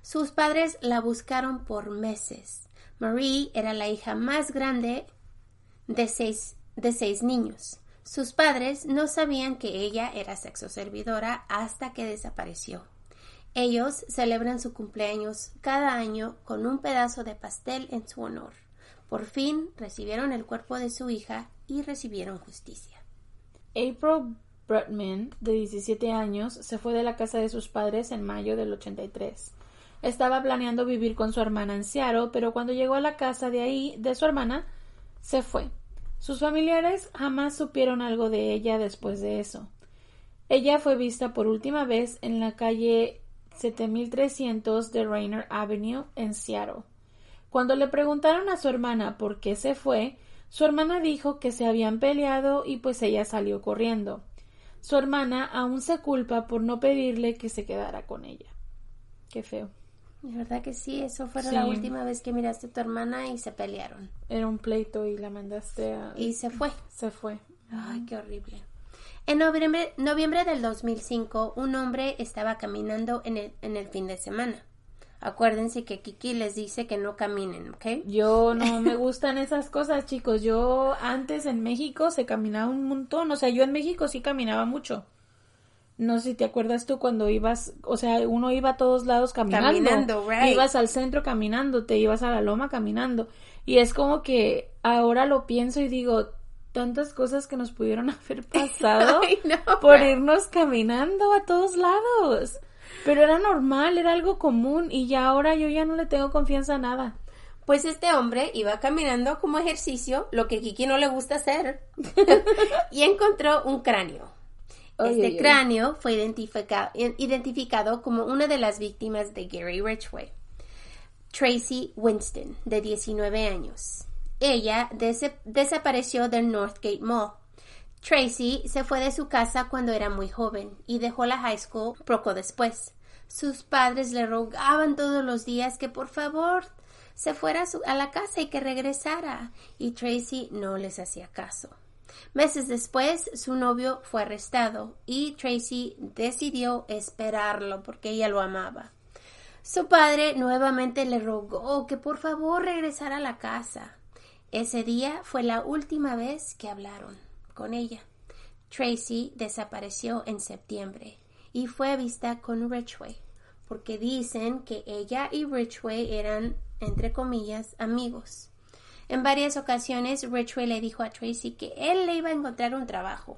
Speaker 2: Sus padres la buscaron por meses. Marie era la hija más grande de seis, de seis niños. Sus padres no sabían que ella era sexoservidora hasta que desapareció. Ellos celebran su cumpleaños cada año con un pedazo de pastel en su honor. Por fin recibieron el cuerpo de su hija y recibieron justicia.
Speaker 3: April Brutman, de 17 años, se fue de la casa de sus padres en mayo del 83. Estaba planeando vivir con su hermana en Seattle, pero cuando llegó a la casa de ahí, de su hermana, se fue. Sus familiares jamás supieron algo de ella después de eso. Ella fue vista por última vez en la calle 7300 de Rainer Avenue en Seattle. Cuando le preguntaron a su hermana por qué se fue, su hermana dijo que se habían peleado y pues ella salió corriendo. Su hermana aún se culpa por no pedirle que se quedara con ella. Qué feo.
Speaker 2: De verdad que sí, eso fue
Speaker 3: Sí.
Speaker 2: la última vez que miraste a tu hermana y se pelearon.
Speaker 3: Era un pleito y la mandaste a...
Speaker 2: Y se fue.
Speaker 3: se fue.
Speaker 2: Ay, qué horrible. En noviembre, noviembre del 2005, un hombre estaba caminando en el, en el fin de semana. Acuérdense que Kiki les dice que no caminen, ¿ok?
Speaker 3: Yo no me gustan esas cosas, chicos. Yo antes en México se caminaba un montón. O sea, yo en México sí caminaba mucho. No sé si te acuerdas tú cuando ibas, o sea, uno iba a todos lados caminando.
Speaker 2: Caminando, right.
Speaker 3: Ibas al centro caminando, te ibas a la loma caminando. Y es como que ahora lo pienso y digo, tantas cosas que nos pudieron haber pasado por
Speaker 2: right.
Speaker 3: irnos caminando a todos lados. Pero era normal, era algo común y ya ahora yo ya no le tengo confianza a nada.
Speaker 2: Pues este hombre iba caminando como ejercicio, lo que Kiki no le gusta hacer, y encontró un cráneo. Este cráneo fue identifica- identificado como una de las víctimas de Gary Ridgway. Tracy Winston, de 19 años. Ella des- desapareció del Northgate Mall. Tracy se fue de su casa cuando era muy joven y dejó la high school poco después. Sus padres le rogaban todos los días que por favor se fuera a, su- a la casa y que regresara, y Tracy no les hacía caso. Meses después, su novio fue arrestado y Tracy decidió esperarlo porque ella lo amaba. Su padre nuevamente le rogó que por favor regresara a la casa. Ese día fue la última vez que hablaron con ella. Tracy desapareció en septiembre y fue vista con Ridgway, porque dicen que ella y Ridgway eran, entre comillas, amigos. En varias ocasiones Ridgway le dijo a Tracy que él le iba a encontrar un trabajo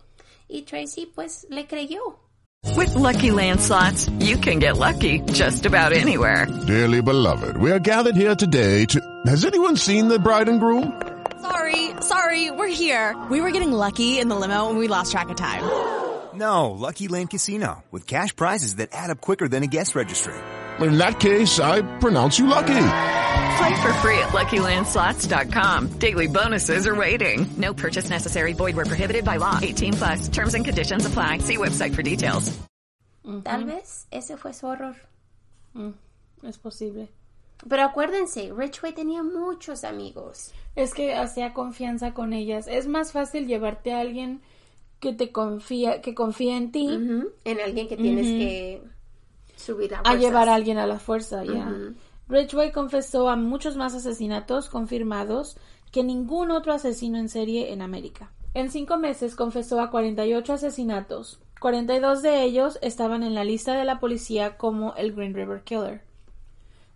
Speaker 2: y Tracy pues le creyó.
Speaker 4: With Lucky Land slots, you can get lucky just about anywhere.
Speaker 5: Dearly beloved, we are gathered here today to. Has anyone seen the bride and groom?
Speaker 6: Sorry, sorry, we're here. We were getting lucky in the limo and we lost track of time.
Speaker 7: No, Lucky Land Casino, with cash prizes that add up quicker than a guest registry.
Speaker 5: In that case, I pronounce you lucky.
Speaker 4: Play for free at LuckyLandSlots.com. Daily bonuses are waiting. No purchase necessary. Void where prohibited by law. 18 plus. Terms and conditions apply. See website for details.
Speaker 2: Tal vez ese fue su horror.
Speaker 3: Mm, es posible.
Speaker 2: Pero acuérdense, Ridgway tenía muchos amigos.
Speaker 3: Es que hacía confianza con ellas. Es más fácil llevarte a alguien que te confía, que confía en ti,
Speaker 2: Ujú, En alguien que tienes
Speaker 3: Ujú.
Speaker 2: que subir a,
Speaker 3: a llevar a alguien a la fuerza, ya. Ridgway confesó a muchos más asesinatos confirmados que ningún otro asesino en serie en América. En cinco meses confesó a 48 asesinatos. 42 de ellos estaban en la lista de la policía como el Green River Killer.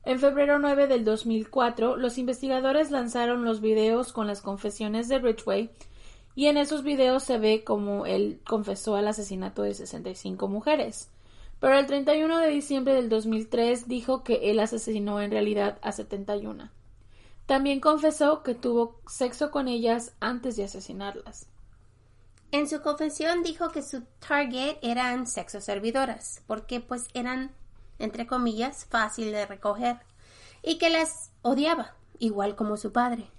Speaker 3: En febrero 9 del 2004, los investigadores lanzaron los videos con las confesiones de Ridgway y en esos videos se ve como él confesó el asesinato de 65 mujeres. Pero el 31 de diciembre del 2003 dijo que él asesinó en realidad a 71. También confesó que tuvo sexo con ellas antes de asesinarlas.
Speaker 2: En su confesión dijo que su target eran sexoservidoras, porque pues eran, entre comillas, fácil de recoger, y que las odiaba, igual como su padre.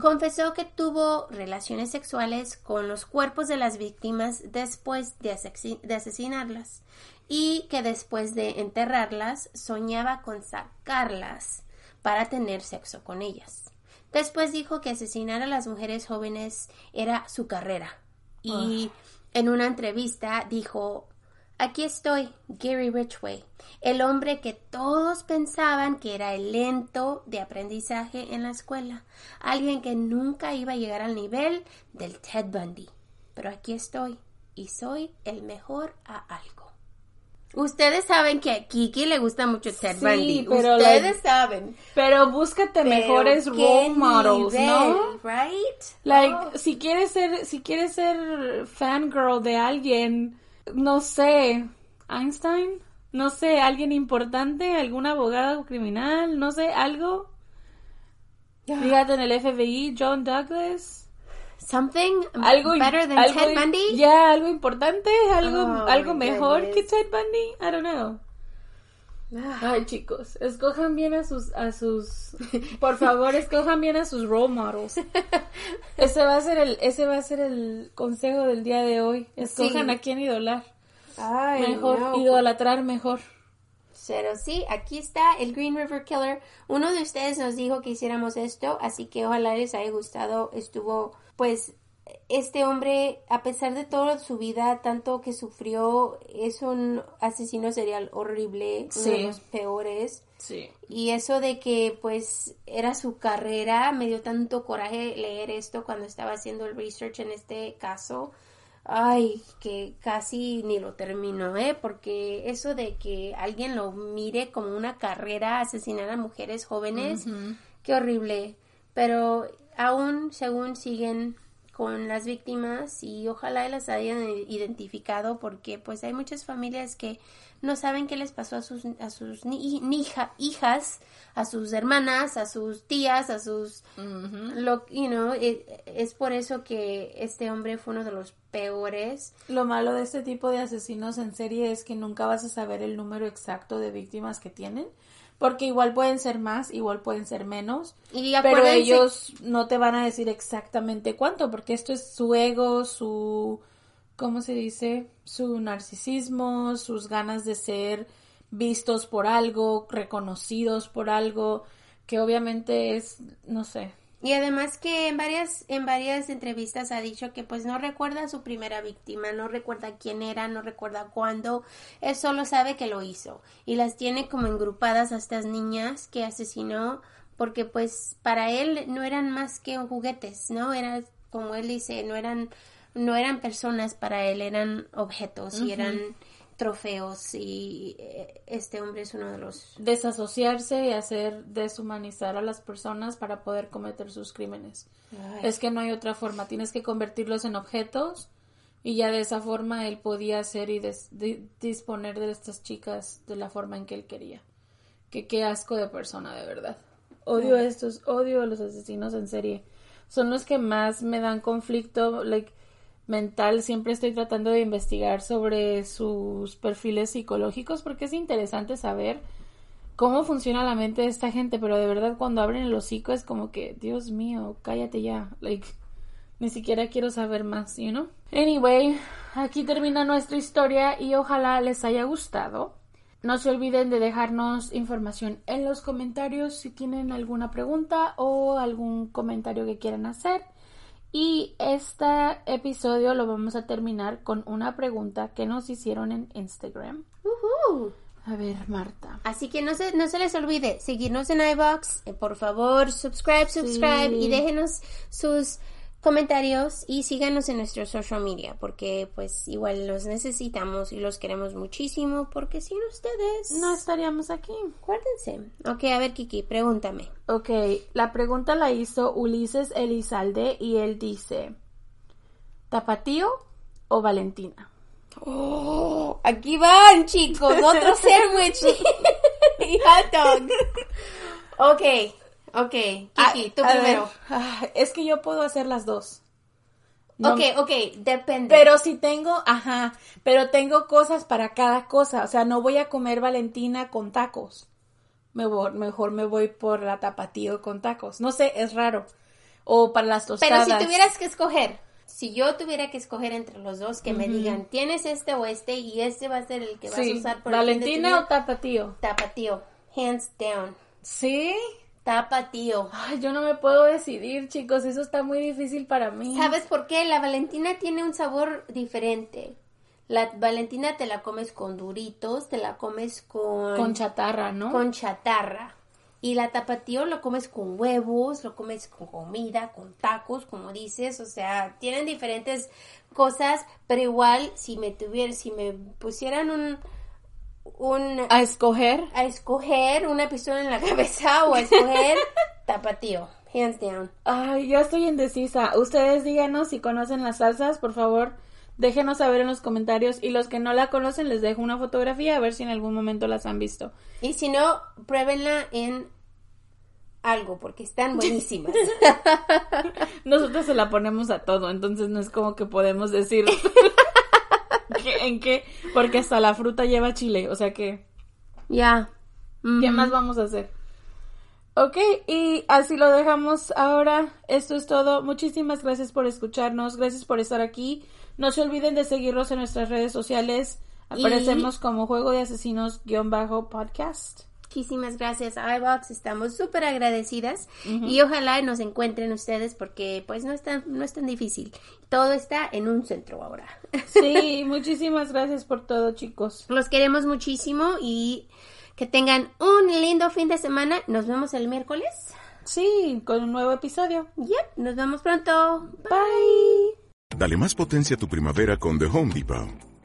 Speaker 2: Confesó que tuvo relaciones sexuales con los cuerpos de las víctimas después de, asesi- de asesinarlas y que después de enterrarlas soñaba con sacarlas para tener sexo con ellas. Después dijo que asesinar a las mujeres jóvenes era su carrera y en una entrevista dijo Aquí estoy, Gary Ridgway, el hombre que todos pensaban que era el lento de aprendizaje en la escuela, alguien que nunca iba a llegar al nivel del Ted Bundy. Pero aquí estoy y soy el mejor a algo. Ustedes saben que a Kiki le gusta mucho Ted
Speaker 3: Sí,
Speaker 2: Bundy.
Speaker 3: pero,
Speaker 2: Ustedes saben.
Speaker 3: Pero búscate
Speaker 2: Pero
Speaker 3: mejores role models, ¿no?
Speaker 2: Right?
Speaker 3: Like,
Speaker 2: Oh.
Speaker 3: si quieres ser, si quieres ser fangirl de alguien, no sé, Einstein, no sé, alguien importante, algún abogado criminal, no sé, algo. Fíjate en el FBI, John Douglas.
Speaker 2: Something
Speaker 3: Algo
Speaker 2: better than
Speaker 3: algo-
Speaker 2: Ted Bundy.
Speaker 3: Ya, algo importante, algo,
Speaker 2: Oh,
Speaker 3: algo mejor que
Speaker 2: goodness.
Speaker 3: Ted Bundy. I don't know.
Speaker 2: Ah.
Speaker 3: Ay, chicos, escojan bien a sus, a sus, por favor, escojan bien a sus role models. Ese va a ser el, ese va a ser el consejo del día de hoy. Escojan
Speaker 2: Sí.
Speaker 3: a quién idolar.
Speaker 2: Ay,
Speaker 3: Mejor,
Speaker 2: no.
Speaker 3: idolatrar mejor.
Speaker 2: Pero sí, aquí está el Green River Killer. Uno de ustedes nos dijo que hiciéramos esto, así que ojalá les haya gustado. Estuvo, pues, este hombre, a pesar de toda su vida, tanto que sufrió, es un asesino serial horrible, uno de los peores.
Speaker 3: Sí.
Speaker 2: Y eso de que pues era su carrera, me dio tanto coraje leer esto cuando estaba haciendo el research en este caso. Ay, que casi ni lo terminó, ¿eh? Porque eso de que alguien lo mire como una carrera, asesinar a mujeres jóvenes, qué horrible. Pero aún, según siguen con las víctimas y ojalá las hayan identificado porque pues hay muchas familias que no saben qué les pasó a sus a sus ni- ni hija- hijas, a sus hermanas, a sus tías, a sus lo you know, e- es por eso que este hombre fue uno de los peores.
Speaker 3: Lo malo de este tipo de asesinos en serie es que nunca vas a saber el número exacto de víctimas que tienen. Porque igual pueden ser más, igual pueden ser menos.
Speaker 2: Y
Speaker 3: Pero ellos no te van a decir exactamente cuánto, porque esto es su ego, su, ¿cómo se dice? Su narcisismo, sus ganas de ser vistos por algo, reconocidos por algo, que obviamente es, no sé.
Speaker 2: Y además que en varias, en varias entrevistas ha dicho que pues no recuerda a su primera víctima, no recuerda quién era, no recuerda cuándo, él solo sabe que lo hizo. Y las tiene como engrupadas a estas niñas que asesinó porque pues para él no eran más que juguetes, ¿no? Era como él dice, no eran no eran personas para él, eran objetos y eran trofeos y eh, este hombre es uno de los
Speaker 3: Desasociarse y hacer deshumanizar a las personas para poder cometer sus crímenes.
Speaker 2: Ay.
Speaker 3: Es que no hay otra forma, tienes que convertirlos en objetos y ya de esa forma él podía hacer y des- disponer de estas chicas de la forma en que él quería. Que qué asco de persona, de verdad. Odio a estos, odio a los asesinos en serie. Son los que más me dan conflicto, like, mental. Siempre estoy tratando de investigar sobre sus perfiles psicológicos porque es interesante saber cómo funciona la mente de esta gente, pero de verdad cuando abren el hocico es como que, Dios mío, cállate ya, like, ni siquiera quiero saber más, you know? Anyway, aquí termina nuestra historia y ojalá les haya gustado. No se olviden de dejarnos información en los comentarios si tienen alguna pregunta o algún comentario que quieran hacer. Y este episodio lo vamos a terminar con una pregunta que nos hicieron en Instagram.
Speaker 2: Ujú.
Speaker 3: A ver, Marta.
Speaker 2: Así que no se, no se les olvide seguirnos en iBox. Eh, por favor, subscribe, subscribe
Speaker 3: Sí.
Speaker 2: y déjenos sus comentarios y síganos en nuestro social media porque pues igual los necesitamos y los queremos muchísimo porque sin ustedes
Speaker 3: No estaríamos aquí.
Speaker 2: acuérdense. Ok, a ver Kiki, pregúntame.
Speaker 3: Ok, la pregunta la hizo Ulises Elizalde y él dice, ¿Tapatío o Valentina?
Speaker 2: Oh, aquí van chicos, otro sándwich y hot dog. Ok, ok, Kiki, tú
Speaker 3: A- a
Speaker 2: primero.
Speaker 3: ver, ah, es que yo puedo hacer las dos. No-
Speaker 2: Ok, ok, depende.
Speaker 3: Pero si tengo, ajá, pero tengo cosas para cada cosa. O sea, no voy a comer Valentina con tacos. Me voy- mejor me voy por la tapatío con tacos. No sé, es raro. O para las
Speaker 2: Pero
Speaker 3: tostadas.
Speaker 2: si tuvieras que escoger, si yo tuviera que escoger entre los dos, que me digan, tienes este o este y este va a ser el que vas a usar por el fin de tu
Speaker 3: Valentina
Speaker 2: vida",
Speaker 3: o tapatío.
Speaker 2: tapatío, hands down,
Speaker 3: Sí.
Speaker 2: Tapatío.
Speaker 3: Ay, yo no me puedo decidir, chicos. Eso está muy difícil para mí.
Speaker 2: ¿Sabes por qué? La Valentina tiene un sabor diferente. La Valentina te la comes con duritos, te la comes con
Speaker 3: Con chatarra, ¿no?
Speaker 2: con chatarra. Y la tapatío lo comes con huevos, lo comes con comida, con tacos, como dices, o sea, tienen diferentes cosas, pero igual si me tuviera, si me pusieran un un
Speaker 3: A escoger.
Speaker 2: a escoger una pistola en la cabeza o a escoger tapatío, hands down.
Speaker 3: Ay, yo estoy indecisa. Ustedes díganos si conocen las salsas, por favor. Déjenos saber en los comentarios. Y los que no la conocen, les dejo una fotografía a ver si en algún momento las han visto.
Speaker 2: Y si no, pruébenla en algo porque están buenísimas.
Speaker 3: Nosotros se la ponemos a todo, entonces no es como que podemos decir en qué, porque hasta la fruta lleva chile, o sea que,
Speaker 2: Ya.
Speaker 3: ¿qué más vamos a hacer? Ok, y así lo dejamos ahora. Esto es todo. Muchísimas gracias por escucharnos, gracias por estar aquí. No se olviden de seguirnos en nuestras redes sociales.
Speaker 2: Y-
Speaker 3: Aparecemos como Juego de Asesinos-podcast.
Speaker 2: Muchísimas gracias a iBox, estamos súper agradecidas y ojalá nos encuentren ustedes porque pues no es tan, no es tan difícil. Todo está en un centro ahora.
Speaker 3: Sí, muchísimas gracias por todo, chicos.
Speaker 2: Los queremos muchísimo y que tengan un lindo fin de semana. Nos vemos el miércoles.
Speaker 3: Sí, con un nuevo episodio.
Speaker 2: Yep, nos vemos pronto.
Speaker 3: Bye.
Speaker 5: Dale más potencia a tu primavera con The Home Depot.